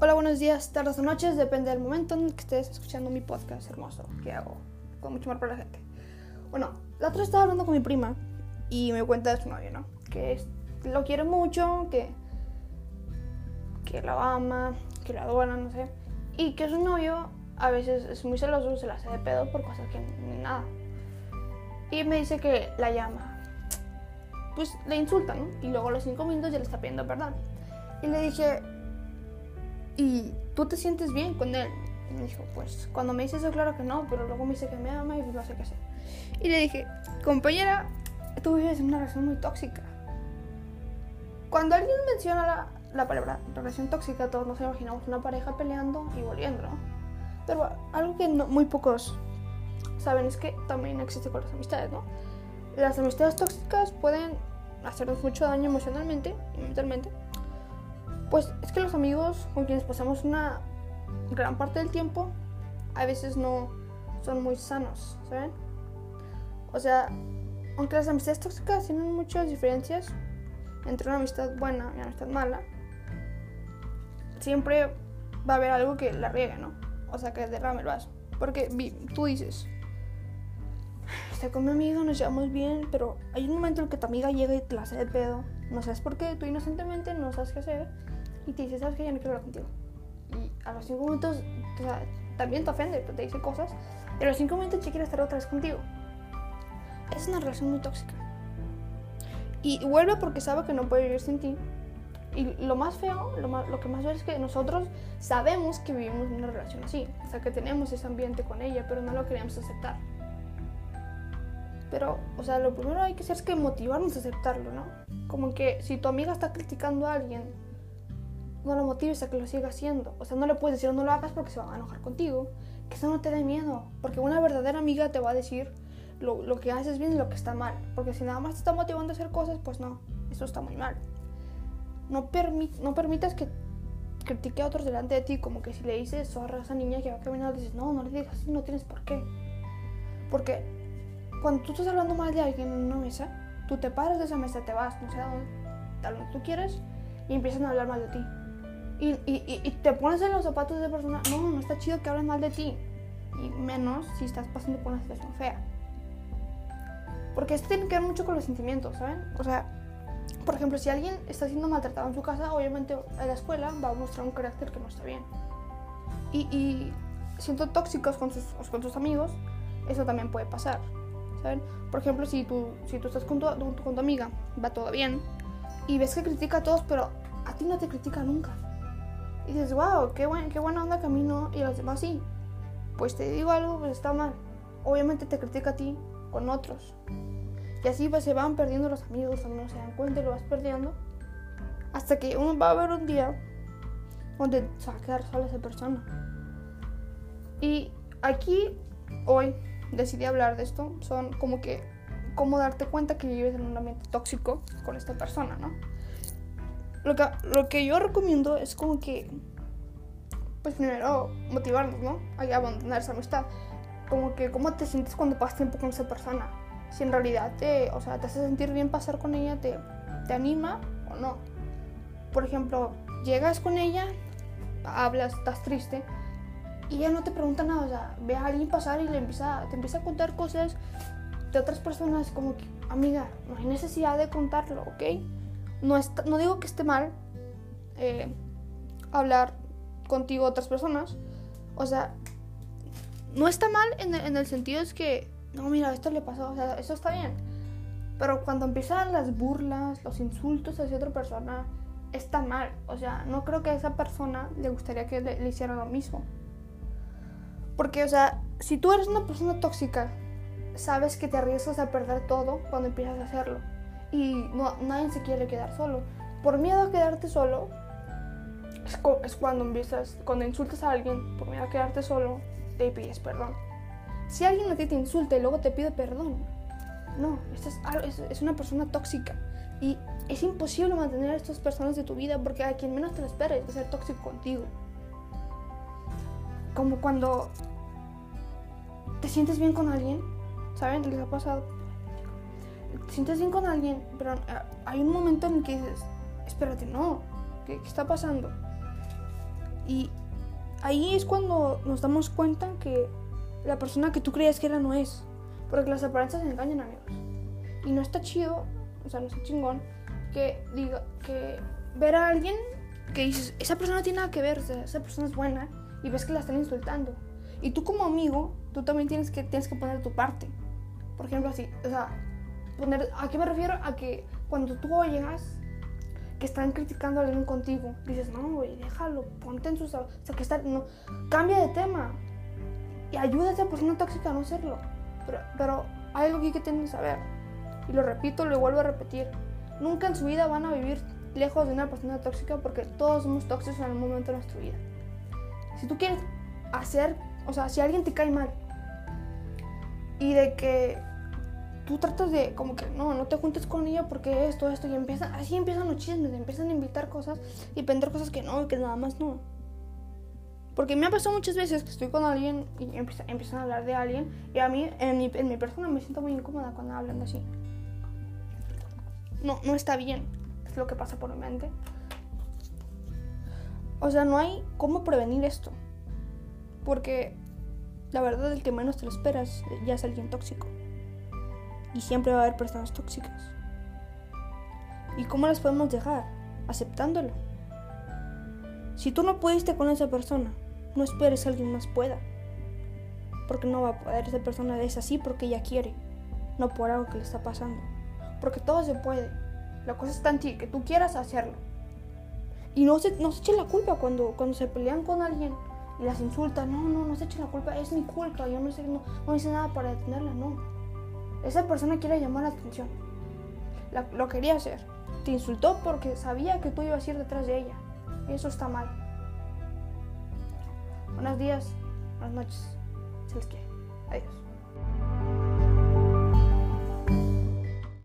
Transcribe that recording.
Hola, buenos días, tardes o noches, depende del momento en el que estés escuchando mi podcast hermoso que hago con mucho amor para la gente. Bueno, la otra estaba hablando con mi prima y me cuenta de su novio, ¿no? Que lo quiere mucho, que, que la ama, que la adora, no sé. Y que su novio a veces es muy celoso, se la hace de pedo por cosas que ni nada. Y me dice que la llama. Pues le insulta, ¿no? Y luego a los cinco minutos ya le está pidiendo perdón. Y le dije, ¿y tú te sientes bien con él? Y me dijo, pues cuando me dice eso, claro que no, pero luego me dice que me ama y no sé qué hacer. Y le dije, compañera, tú vives en una relación muy tóxica. Cuando alguien menciona la, la palabra relación tóxica, todos nos imaginamos una pareja peleando y volviendo, ¿no? Pero algo que muy pocos saben es que también existe con las amistades, ¿no? Las amistades tóxicas pueden hacernos mucho daño emocionalmente y mentalmente. Pues es que los amigos con quienes pasamos una gran parte del tiempo a veces no son muy sanos, ¿saben? O sea, aunque las amistades tóxicas tienen muchas diferencias entre una amistad buena y una amistad mala, siempre va a haber algo que la riegue, ¿no? O sea, que derrame el vaso. Porque tú dices, estoy con mi amigo, nos llevamos bien, pero hay un momento en el que tu amiga llega y te la hace de pedo. No sabes por qué, tú inocentemente no sabes qué hacer y te dice, sabes que ya no quiero hablar contigo. Y a los cinco minutos, o sea, también te ofende, te dice cosas. Y a los cinco minutos ya quiere estar otra vez contigo. Es una relación muy tóxica. Y vuelve porque sabe que no puede vivir sin ti y lo más feo, lo, lo que más veo es que nosotros sabemos que vivimos una relación así, o sea, que tenemos ese ambiente con ella, pero no lo queremos aceptar. Pero, o sea, lo primero hay que hacer es que motivarnos a aceptarlo, ¿no? Como que si tu amiga está criticando a alguien, no lo motives a que lo siga haciendo. O sea, no le puedes decir no lo hagas porque se va a enojar contigo. Que eso no te dé miedo. Porque una verdadera amiga te va a decir lo, lo que haces bien y lo que está mal. Porque si nada más te está motivando a hacer cosas, pues no, eso está muy mal no, no permitas que critique a otros delante de ti, como que si le dices zorra a esa niña que va caminando, dices, no, no le digas así, no tienes por qué. Porque cuando tú estás hablando mal de alguien en una mesa, tú te paras de esa mesa, te vas, no sé a dónde, a donde tú quieres, y empiezan a hablar mal de ti. Y, y, y, te pones en los zapatos de persona, no, no está chido que hablen mal de ti. Y menos si estás pasando por una situación fea. Porque esto tiene que ver mucho con los sentimientos, ¿saben? O sea, por ejemplo, si alguien está siendo maltratado en su casa, obviamente en la escuela va a mostrar un carácter que no está bien. Y, siendo tóxicos con sus, con sus amigos, eso también puede pasar. ¿Saben? Por ejemplo, si tú, si tú estás con tu, con tu amiga, va todo bien, y ves que critica a todos, pero a ti no te critica nunca. Y dices, wow, qué, buen, qué buena onda camino y a los demás sí. Pues te digo algo, pues está mal. Obviamente te critica a ti con otros. Y así pues, se van perdiendo los amigos, no se dan cuenta y lo vas perdiendo. Hasta que uno va a ver un día donde se va a quedar sola esa persona. Y aquí, hoy, decidí hablar de esto. Son como que, cómo darte cuenta que vives en un ambiente tóxico con esta persona, ¿no? Lo que, lo que yo recomiendo es como que, pues primero, motivarnos, ¿no? A abandonar esa amistad. Como que, ¿cómo te sientes cuando pasas tiempo con esa persona? si en realidad te, o sea, te hace sentir bien pasar con ella, te, te anima o no. Por ejemplo, llegas con ella, hablas, estás triste y ella no te pregunta nada, o sea, ve a alguien pasar y le empieza, te empieza a contar cosas de otras personas como que, amiga, no hay necesidad de contarlo, ¿ok? No, no digo que esté mal eh, hablar contigo otras personas, o sea, no está mal en en el sentido es que no, mira, esto le pasó, o sea, eso está bien. Pero cuando empiezan las burlas, los insultos hacia otra persona, está mal. O sea, no creo que a esa persona le gustaría que le, le hicieran lo mismo. Porque, o sea, si tú eres una persona tóxica, sabes que te arriesgas a perder todo cuando empiezas a hacerlo. Y no, nadie se quiere quedar solo. Por miedo a quedarte solo, es, es cuando empiezas, cuando insultas a alguien, por miedo a quedarte solo, te pides perdón. Si alguien a ti te insulta y luego te pide perdón, no, es, es, una persona tóxica. Y es imposible mantener a estas personas de tu vida porque a quien menos te lo esperes va a ser tóxico contigo. Como cuando te sientes bien con alguien, ¿saben? ¿Les ha pasado? Te sientes bien con alguien, pero hay un momento en que dices, espérate, no, ¿qué, qué está pasando? Y ahí es cuando nos damos cuenta que la persona que tú creías que era no es. Porque las apariencias engañan, amigos. Y no está chido, o sea, no está chingón, que diga que ver a alguien que dices, esa persona no tiene nada que ver, o sea, esa persona es buena, y ves que la están insultando. Y tú como amigo, tú también tienes que, tienes que poner tu parte. Por ejemplo, así, o sea, poner, ¿a qué me refiero? A que cuando tú oigas que están criticando a alguien contigo, dices, no, güey, déjalo, ponte en sus... O sea, que está, no, cambia de tema y ayuda a esa persona tóxica a no serlo. Pero, pero hay algo que tienen que saber, y lo repito, lo vuelvo a repetir, nunca en su vida van a vivir lejos de una persona tóxica porque todos somos tóxicos en algún momento de nuestra vida. Si tú quieres hacer, o sea, si alguien te cae mal y de que tú tratas de como que no, no te juntes con ella porque esto, esto y empiezan, así empiezan los chismes, empiezan a invitar cosas y vender cosas que no, que nada más no. Porque me ha pasado muchas veces que estoy con alguien y empiezan, a hablar de alguien y a mí, en mi, en mi persona, me siento muy incómoda cuando hablan así. No, no está bien, es lo que pasa por mi mente. O sea, no hay cómo prevenir esto. Porque la verdad, el que menos te lo esperas ya es alguien tóxico. Y siempre va a haber personas tóxicas. ¿Y cómo las podemos dejar? Aceptándolo. Si tú no pudiste con esa persona, no esperes que alguien más pueda. Porque no va a poder. Esa persona es así porque ella quiere, no por algo que le está pasando. Porque todo se puede. La cosa está en ti, que tú quieras hacerlo. Y no se, no se echen la culpa cuando, cuando se pelean con alguien y las insultan. No, no, no se echen la culpa, es mi culpa. Yo no sé, no, no hice nada para detenerla, no. Esa persona quiere llamar la atención. Lo quería hacer. Te insultó porque sabía que tú ibas a ir detrás de ella. Y eso está mal. Buenos días, buenas noches. Se les quiere. Adiós.